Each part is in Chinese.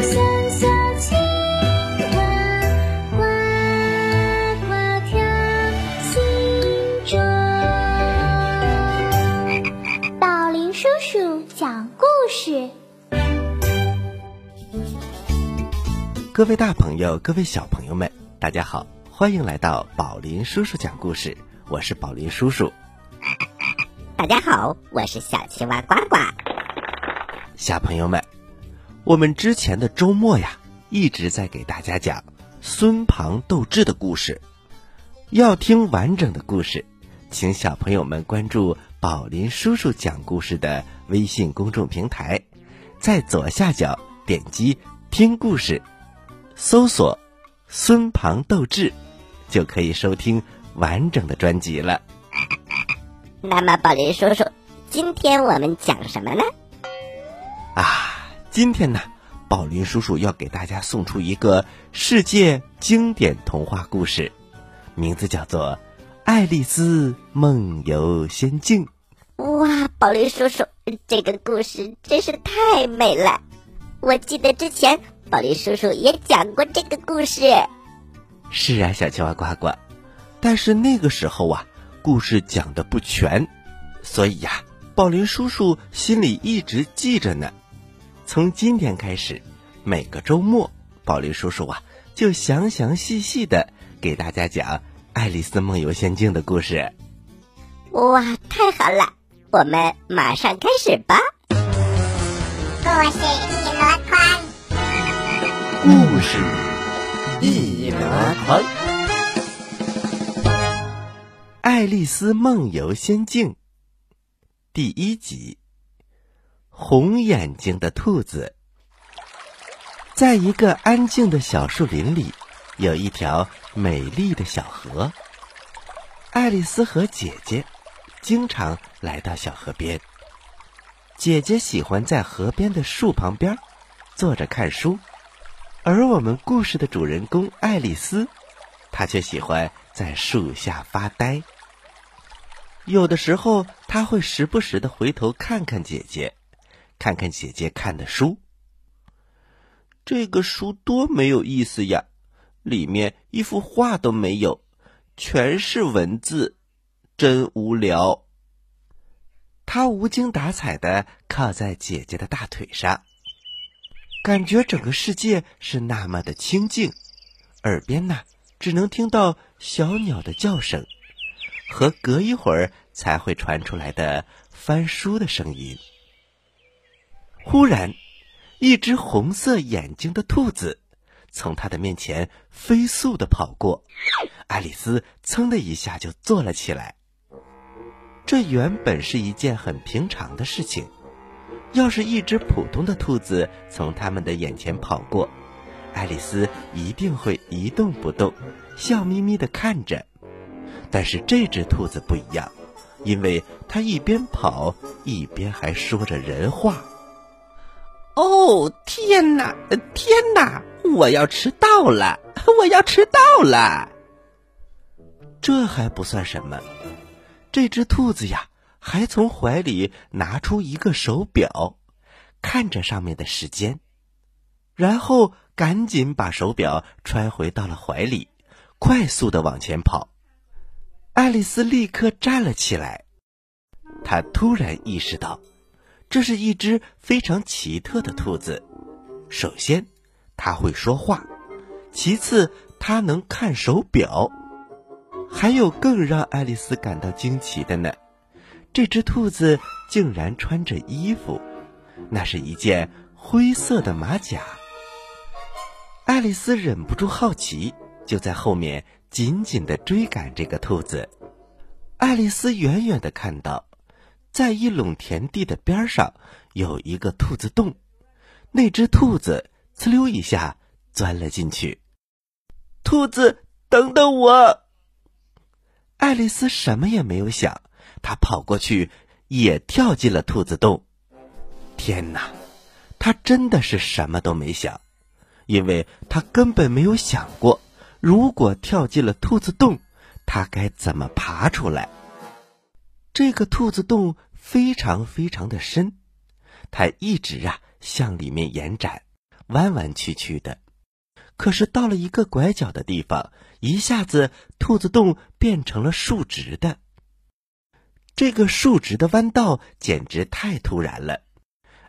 小青蛙呱呱跳，宝林叔叔讲故事。各位大朋友，各位小朋友们，大家好，欢迎来到宝林叔叔讲故事。我是宝林叔叔。大家好，我是小青蛙呱呱。小朋友们。我们之前的周末呀，一直在给大家讲孙庞斗智的故事。要听完整的故事，请小朋友们关注宝林叔叔讲故事的微信公众平台，在左下角点击听故事。搜索“孙庞斗智”，就可以收听完整的专辑了。那么，宝林叔叔，今天我们讲什么呢？啊，今天呢，宝林叔叔要给大家送出一个世界经典童话故事，名字叫做《爱丽丝梦游仙境》。哇，宝林叔叔，这个故事真是太美了！我记得之前。宝林叔叔也讲过这个故事。是啊，小青蛙呱呱。但是那个时候啊，故事讲的不全，所以呀，宝林叔叔心里一直记着呢。从今天开始，每个周末，宝林叔叔啊就详详细细的给大家讲《爱丽丝梦游仙境》的故事。哇，太好了！我们马上开始吧。故事一箩筐。故事一箩筐，《爱丽丝梦游仙境》第一集：红眼睛的兔子。在一个安静的小树林里，有一条美丽的小河。爱丽丝和姐姐经常来到小河边。姐姐喜欢在河边的树旁边坐着看书。而我们故事的主人公爱丽丝，她却喜欢在树下发呆。有的时候，她会时不时的回头看看姐姐，看看姐姐看的书。这个书多没有意思呀，里面一幅画都没有，全是文字，真无聊。她无精打采的靠在姐姐的大腿上。感觉整个世界是那么的清静，耳边呢只能听到小鸟的叫声，和隔一会儿才会传出来的翻书的声音。忽然，一只红色眼睛的兔子从他的面前飞速的跑过，爱丽丝噌的一下就坐了起来。这原本是一件很平常的事情。要是一只普通的兔子从他们的眼前跑过，爱丽丝一定会一动不动，笑眯眯的看着。但是这只兔子不一样，因为它一边跑一边还说着人话。哦，天哪，天哪！我要迟到了，我要迟到了。这还不算什么，这只兔子呀。还从怀里拿出一个手表，看着上面的时间，然后赶紧把手表揣回到了怀里，快速的往前跑。爱丽丝立刻站了起来，她突然意识到，这是一只非常奇特的兔子。首先，它会说话；其次，它能看手表；还有更让爱丽丝感到惊奇的呢。这只兔子竟然穿着衣服，那是一件灰色的马甲。爱丽丝忍不住好奇，就在后面紧紧的追赶这个兔子。爱丽丝远远的看到，在一垄田地的边上有一个兔子洞，那只兔子呲溜一下钻了进去。兔子，等等我！爱丽丝什么也没有想。她跑过去，也跳进了兔子洞。天哪，她真的是什么都没想，因为她根本没有想过，如果跳进了兔子洞，她该怎么爬出来。这个兔子洞非常非常的深，它一直啊向里面延展，弯弯曲曲的。可是到了一个拐角的地方，一下子兔子洞变成了竖直的。这个竖直的弯道简直太突然了，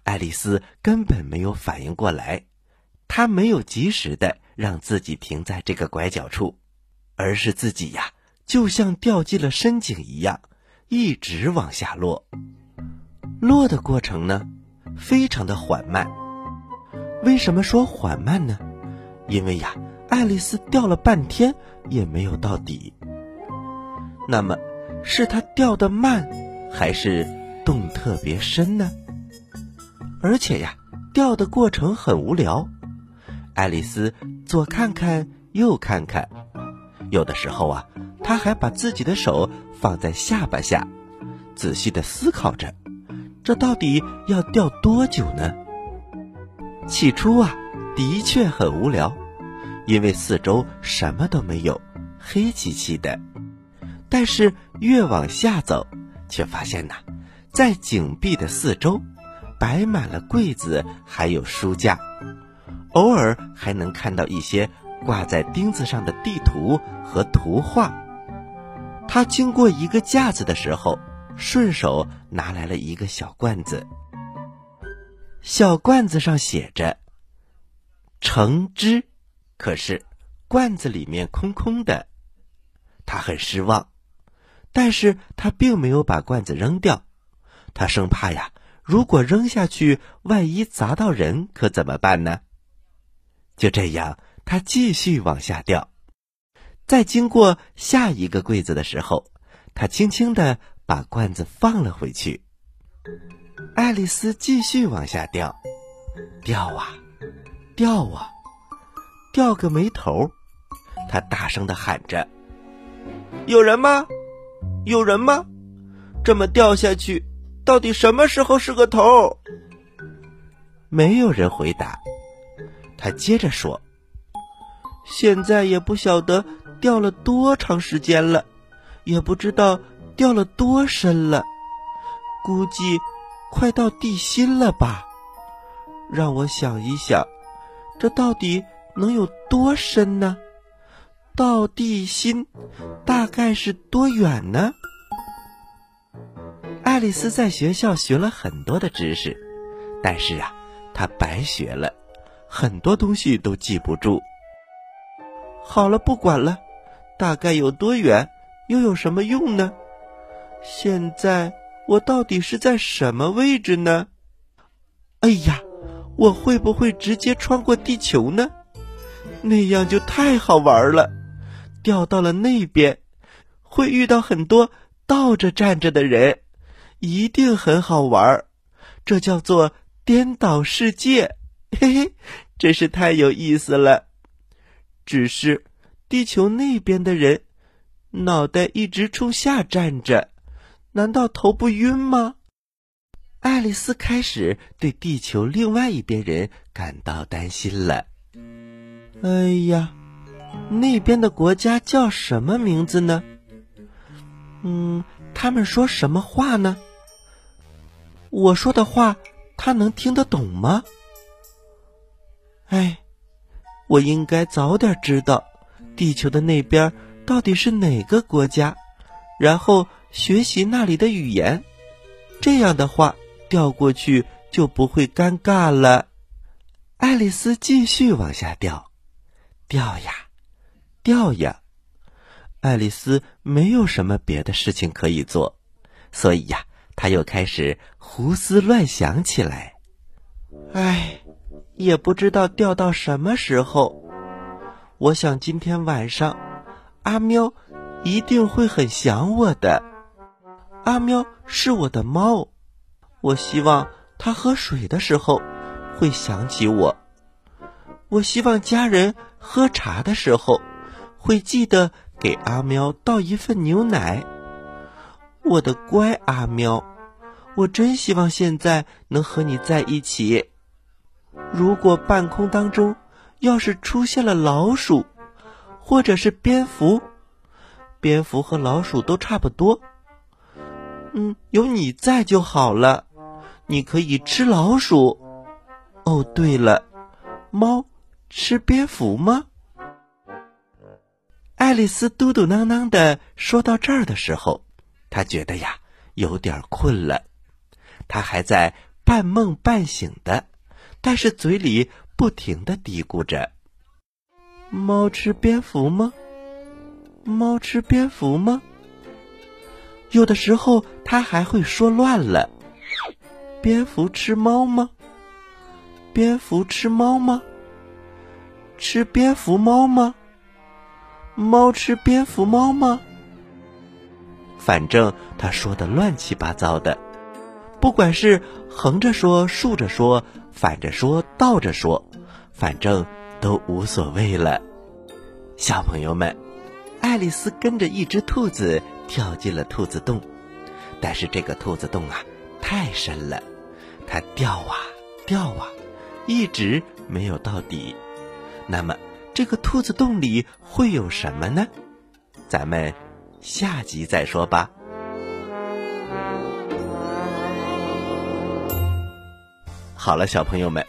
爱丽丝根本没有反应过来。她没有及时的让自己停在这个拐角处，而是自己呀，就像掉进了深井一样，一直往下落。落的过程呢，非常的缓慢。为什么说缓慢呢？因为呀，爱丽丝掉了半天也没有到底。那么，是她掉的慢，还是洞特别深呢？而且呀，掉的过程很无聊。爱丽丝左看看，右看看，有的时候啊，他还把自己的手放在下巴下，仔细的思考着，这到底要掉多久呢？起初啊，的确很无聊，因为四周什么都没有，黑漆漆的。但是越往下走，却发现呐，在井壁的四周，摆满了柜子，还有书架，偶尔还能看到一些挂在钉子上的地图和图画。他经过一个架子的时候，顺手拿来了一个小罐子。小罐子上写着“橙汁”，可是罐子里面空空的，他很失望。但是他并没有把罐子扔掉，他生怕呀，如果扔下去，万一砸到人，可怎么办呢？就这样，他继续往下掉。在经过下一个柜子的时候，他轻轻的把罐子放了回去。爱丽丝继续往下掉，掉啊，掉啊，掉个没头。她大声的喊着：“有人吗？有人吗？这么掉下去，到底什么时候是个头？”没有人回答。他接着说：“现在也不晓得掉了多长时间了，也不知道掉了多深了，估计……”快到地心了吧？让我想一想，这到底能有多深呢？到地心大概是多远呢？爱丽丝在学校学了很多的知识，但是啊，她白学了，很多东西都记不住。好了，不管了，大概有多远，又有什么用呢？现在。我到底是在什么位置呢？哎呀，我会不会直接穿过地球呢？那样就太好玩了。掉到了那边，会遇到很多倒着站着的人，一定很好玩儿。这叫做颠倒世界，嘿嘿，真是太有意思了。只是地球那边的人，脑袋一直冲下站着。难道头不晕吗？爱丽丝开始对地球另外一边人感到担心了。哎呀，那边的国家叫什么名字呢？嗯，他们说什么话呢？我说的话，他能听得懂吗？哎，我应该早点知道地球的那边到底是哪个国家，然后。学习那里的语言，这样的话掉过去就不会尴尬了。爱丽丝继续往下掉，掉呀，掉呀。爱丽丝没有什么别的事情可以做，所以呀，她又开始胡思乱想起来。唉，也不知道掉到什么时候。我想今天晚上，阿喵一定会很想我的。阿喵是我的猫，我希望它喝水的时候会想起我。我希望家人喝茶的时候会记得给阿喵倒一份牛奶。我的乖阿喵，我真希望现在能和你在一起。如果半空当中要是出现了老鼠，或者是蝙蝠，蝙蝠和老鼠都差不多。嗯，有你在就好了。你可以吃老鼠。哦，对了，猫吃蝙蝠吗？爱丽丝嘟嘟囔囔的说到这儿的时候，她觉得呀有点困了。她还在半梦半醒的，但是嘴里不停的嘀咕着：“猫吃蝙蝠吗？猫吃蝙蝠吗？”有的时候，他还会说乱了：“蝙蝠吃猫吗？蝙蝠吃猫吗？吃蝙蝠猫吗？猫吃蝙蝠猫吗？”反正他说的乱七八糟的，不管是横着说、竖着说、反着说、倒着说，反正都无所谓了。小朋友们，爱丽丝跟着一只兔子。跳进了兔子洞，但是这个兔子洞啊太深了，它掉啊掉啊，一直没有到底。那么这个兔子洞里会有什么呢？咱们下集再说吧。好了，小朋友们，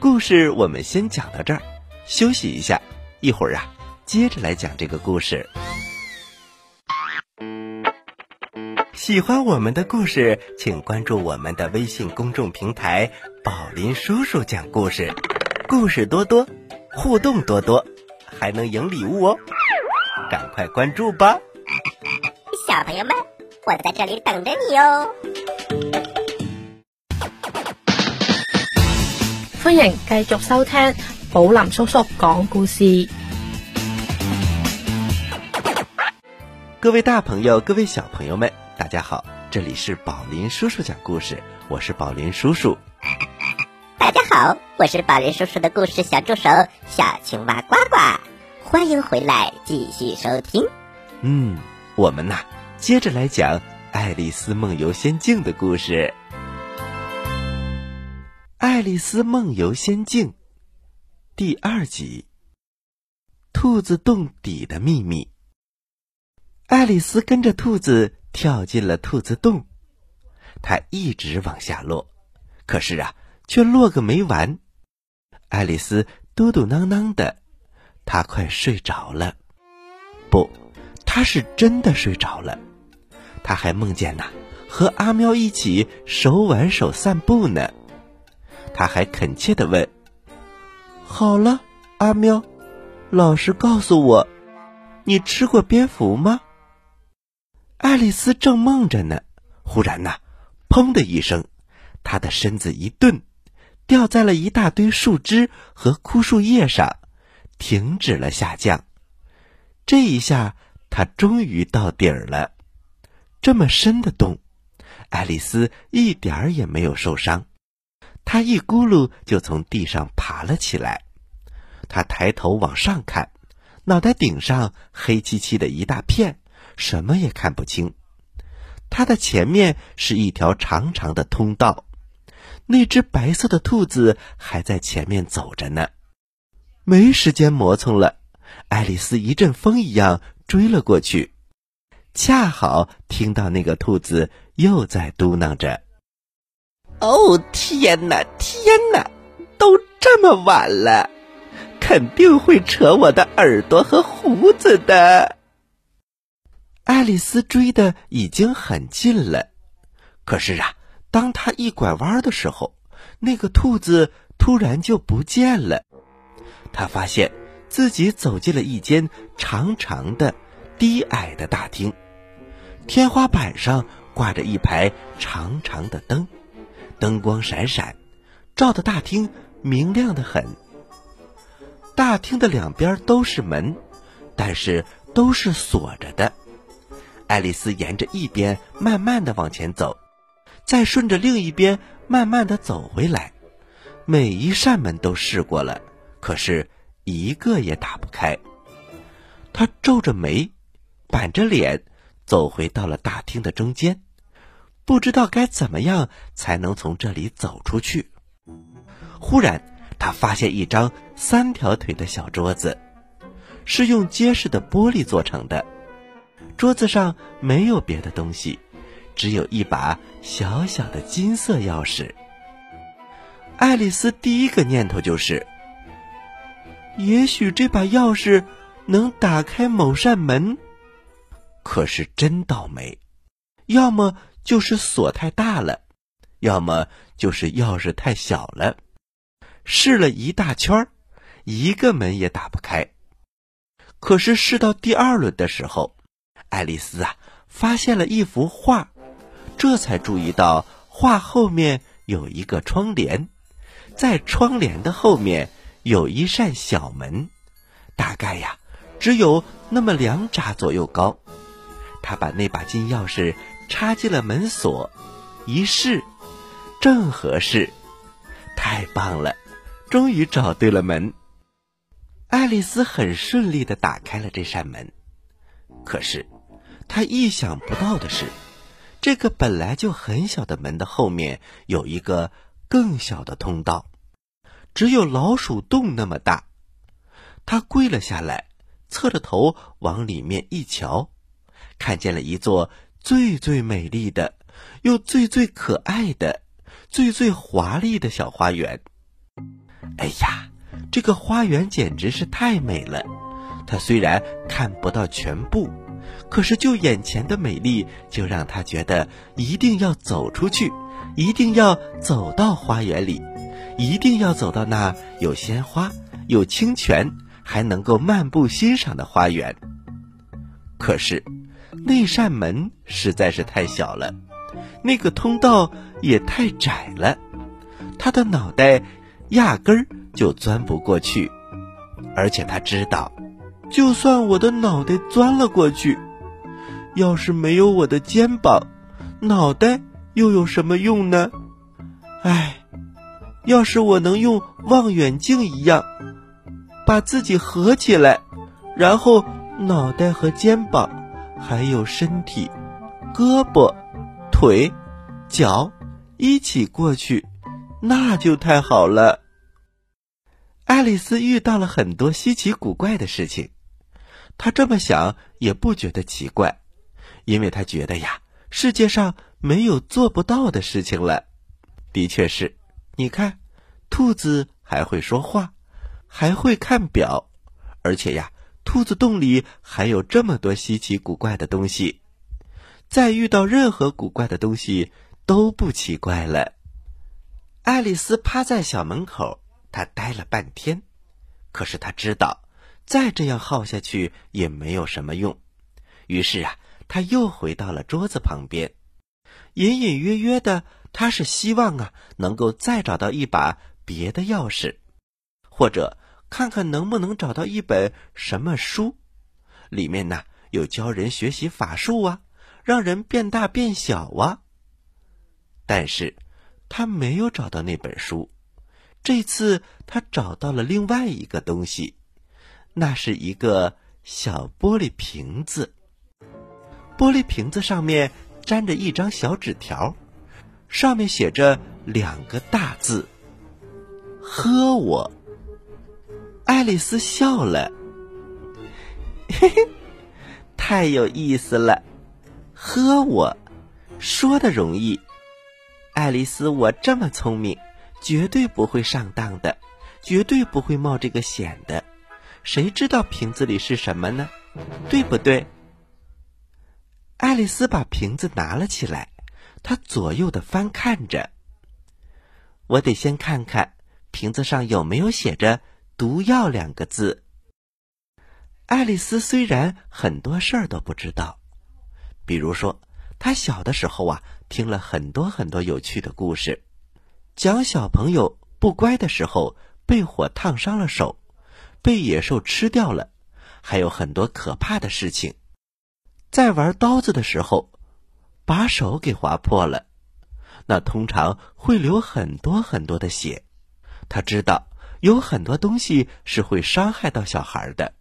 故事我们先讲到这儿，休息一下，一会儿啊接着来讲这个故事。喜欢我们的故事，请关注我们的微信公众平台“宝林叔叔讲故事”，故事多多，互动多多，还能赢礼物哦！赶快关注吧，小朋友们，我在这里等着你哦！欢迎继续收听宝林叔叔讲故事。各位大朋友，各位小朋友们。大家好，这里是宝林叔叔讲故事，我是宝林叔叔。大家好，我是宝林叔叔的故事小助手小青蛙呱呱，欢迎回来继续收听。嗯，我们呐，接着来讲《爱丽丝梦游仙境》的故事。《爱丽丝梦游仙境》第二集：兔子洞底的秘密。爱丽丝跟着兔子。跳进了兔子洞，它一直往下落，可是啊，却落个没完。爱丽丝嘟嘟囔囔的，她快睡着了。不，她是真的睡着了。她还梦见呐，和阿喵一起手挽手散步呢。他还恳切的问：“好了，阿喵，老实告诉我，你吃过蝙蝠吗？”爱丽丝正梦着呢，忽然呐，砰的一声，她的身子一顿，掉在了一大堆树枝和枯树叶上，停止了下降。这一下，她终于到底儿了。这么深的洞，爱丽丝一点儿也没有受伤，他一咕噜就从地上爬了起来。他抬头往上看，脑袋顶上黑漆漆的一大片。什么也看不清，它的前面是一条长长的通道，那只白色的兔子还在前面走着呢。没时间磨蹭了，爱丽丝一阵风一样追了过去，恰好听到那个兔子又在嘟囔着：“哦，天哪，天哪，都这么晚了，肯定会扯我的耳朵和胡子的。”爱丽丝追的已经很近了，可是啊，当她一拐弯的时候，那个兔子突然就不见了。她发现自己走进了一间长长的、低矮的大厅，天花板上挂着一排长长的灯，灯光闪闪，照得大厅明亮的很。大厅的两边都是门，但是都是锁着的。爱丽丝沿着一边慢慢的往前走，再顺着另一边慢慢的走回来。每一扇门都试过了，可是一个也打不开。她皱着眉，板着脸，走回到了大厅的中间，不知道该怎么样才能从这里走出去。忽然，他发现一张三条腿的小桌子，是用结实的玻璃做成的。桌子上没有别的东西，只有一把小小的金色钥匙。爱丽丝第一个念头就是：也许这把钥匙能打开某扇门。可是真倒霉，要么就是锁太大了，要么就是钥匙太小了。试了一大圈儿，一个门也打不开。可是试到第二轮的时候，爱丽丝啊发现了一幅画，这才注意到画后面有一个窗帘，在窗帘的后面有一扇小门，大概呀只有那么两拃左右高。她把那把金钥匙插进了门锁，一试，正合适，太棒了，终于找对了门。爱丽丝很顺利的打开了这扇门，可是，她意想不到的是，这个本来就很小的门的后面有一个更小的通道，只有老鼠洞那么大。她跪了下来，侧着头往里面一瞧，看见了一座最最美丽的、又最最可爱的、最最华丽的小花园。哎呀！这个花园简直是太美了，他虽然看不到全部，可是就眼前的美丽，就让他觉得一定要走出去，一定要走到花园里，一定要走到那有鲜花、有清泉，还能够漫步欣赏的花园。可是，那扇门实在是太小了，那个通道也太窄了，他的脑袋压根儿。就钻不过去，而且他知道，就算我的脑袋钻了过去，要是没有我的肩膀，脑袋又有什么用呢？唉，要是我能用望远镜一样，把自己合起来，然后脑袋和肩膀，还有身体、胳膊、腿、脚一起过去，那就太好了。爱丽丝遇到了很多稀奇古怪的事情，她这么想也不觉得奇怪，因为她觉得呀，世界上没有做不到的事情了。的确是，你看，兔子还会说话，还会看表，而且呀，兔子洞里还有这么多稀奇古怪的东西。再遇到任何古怪的东西都不奇怪了。爱丽丝趴在小门口。她呆了半天，可是他知道，再这样耗下去也没有什么用。于是啊，他又回到了桌子旁边，隐隐约约的，他是希望啊，能够再找到一把别的钥匙，或者看看能不能找到一本什么书，里面呢有教人学习法术啊，让人变大变小啊。但是，他没有找到那本书。这次他找到了另外一个东西，那是一个小玻璃瓶子。玻璃瓶子上面粘着一张小纸条，上面写着两个大字：“喝我。”爱丽丝笑了，嘿嘿，太有意思了，喝我，说的容易。爱丽丝，我这么聪明。绝对不会上当的，绝对不会冒这个险的。谁知道瓶子里是什么呢？对不对？爱丽丝把瓶子拿了起来，她左右的翻看着。我得先看看瓶子上有没有写着“毒药”两个字。爱丽丝虽然很多事儿都不知道，比如说，她小的时候啊，听了很多很多有趣的故事。讲小朋友不乖的时候被火烫伤了手，被野兽吃掉了，还有很多可怕的事情。在玩刀子的时候，把手给划破了，那通常会流很多很多的血。他知道有很多东西是会伤害到小孩的，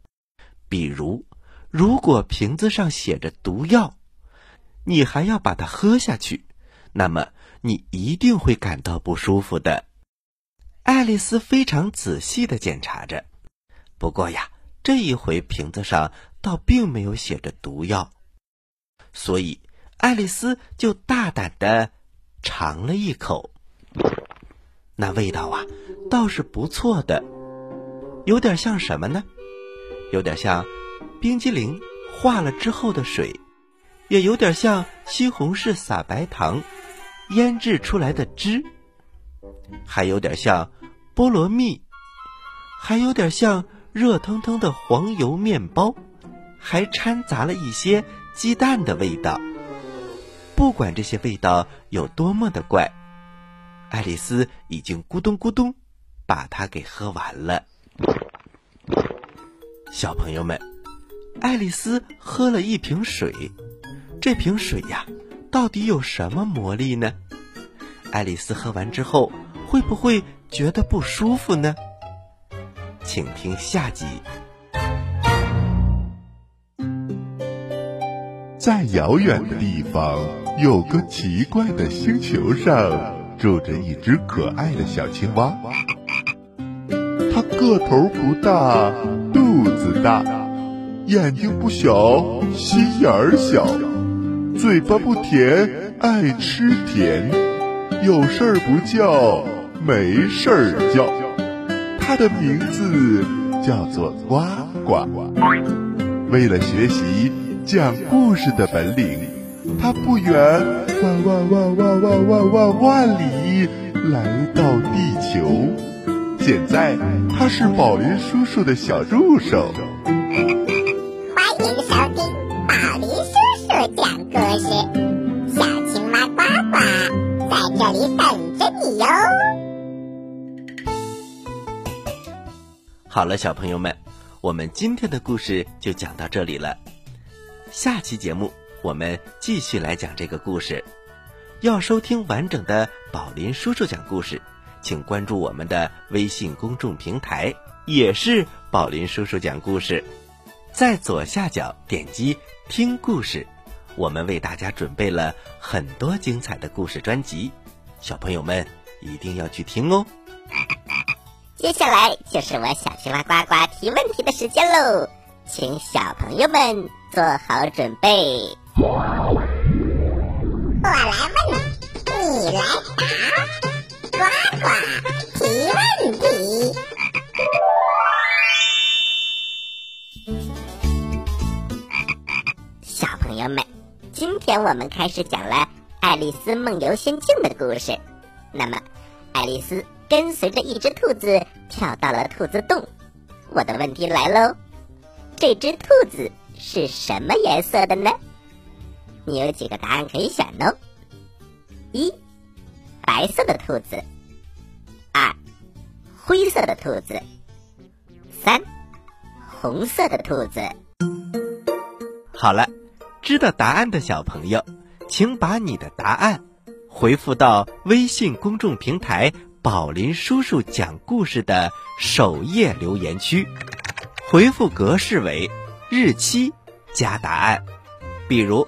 比如，如果瓶子上写着毒药，你还要把它喝下去，那么。你一定会感到不舒服的。爱丽丝非常仔细的检查着，不过呀，这一回瓶子上倒并没有写着毒药，所以爱丽丝就大胆的尝了一口。那味道啊，倒是不错的，有点像什么呢？有点像冰激凌化了之后的水，也有点像西红柿撒白糖。腌制出来的汁，还有点像菠萝蜜，还有点像热腾腾的黄油面包，还掺杂了一些鸡蛋的味道。不管这些味道有多么的怪，爱丽丝已经咕咚咕咚把它给喝完了。小朋友们，爱丽丝喝了一瓶水，这瓶水呀，到底有什么魔力呢？爱丽丝喝完之后，会不会觉得不舒服呢？请听下集。在遥远的地方，有个奇怪的星球上，住着一只可爱的小青蛙。它个头不大，肚子大，眼睛不小，心眼儿小，嘴巴不甜，爱吃甜，有事儿不叫，没事儿叫。它的名字叫做呱呱。为了学习讲故事的本领，它不远万万万万万万万万里来到地球。现在他是宝林叔叔的小助手。欢迎收听宝林叔叔讲故事，小青蛙呱呱在这里等着你哟。好了，小朋友们，我们今天的故事就讲到这里了。下期节目我们继续来讲这个故事。要收听完整的宝林叔叔讲故事，请关注我们的微信公众平台，也是宝林叔叔讲故事。在左下角点击听故事，我们为大家准备了很多精彩的故事专辑，小朋友们一定要去听哦。接下来就是我小青蛙呱呱提问题的时间喽，请小朋友们做好准备。我来问，你来答，呱呱提问题。小朋友们，今天我们开始讲了《爱丽丝梦游仙境》的故事。那么，爱丽丝跟随着一只兔子跳到了兔子洞。我的问题来喽，这只兔子是什么颜色的呢？你有几个答案可以选呢：一、白色的兔子；二、灰色的兔子；三、红色的兔子。好了，知道答案的小朋友，请把你的答案回复到微信公众平台“宝林叔叔讲故事”的首页留言区，回复格式为日期加答案。比如，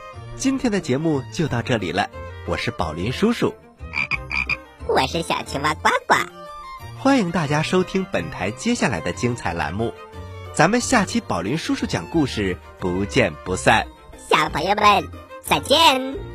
今天的节目就到这里了，我是宝林叔叔，我是小青蛙呱呱。欢迎大家收听本台接下来的精彩栏目。咱们下期宝林叔叔讲故事，不见不散。小朋友们，再见。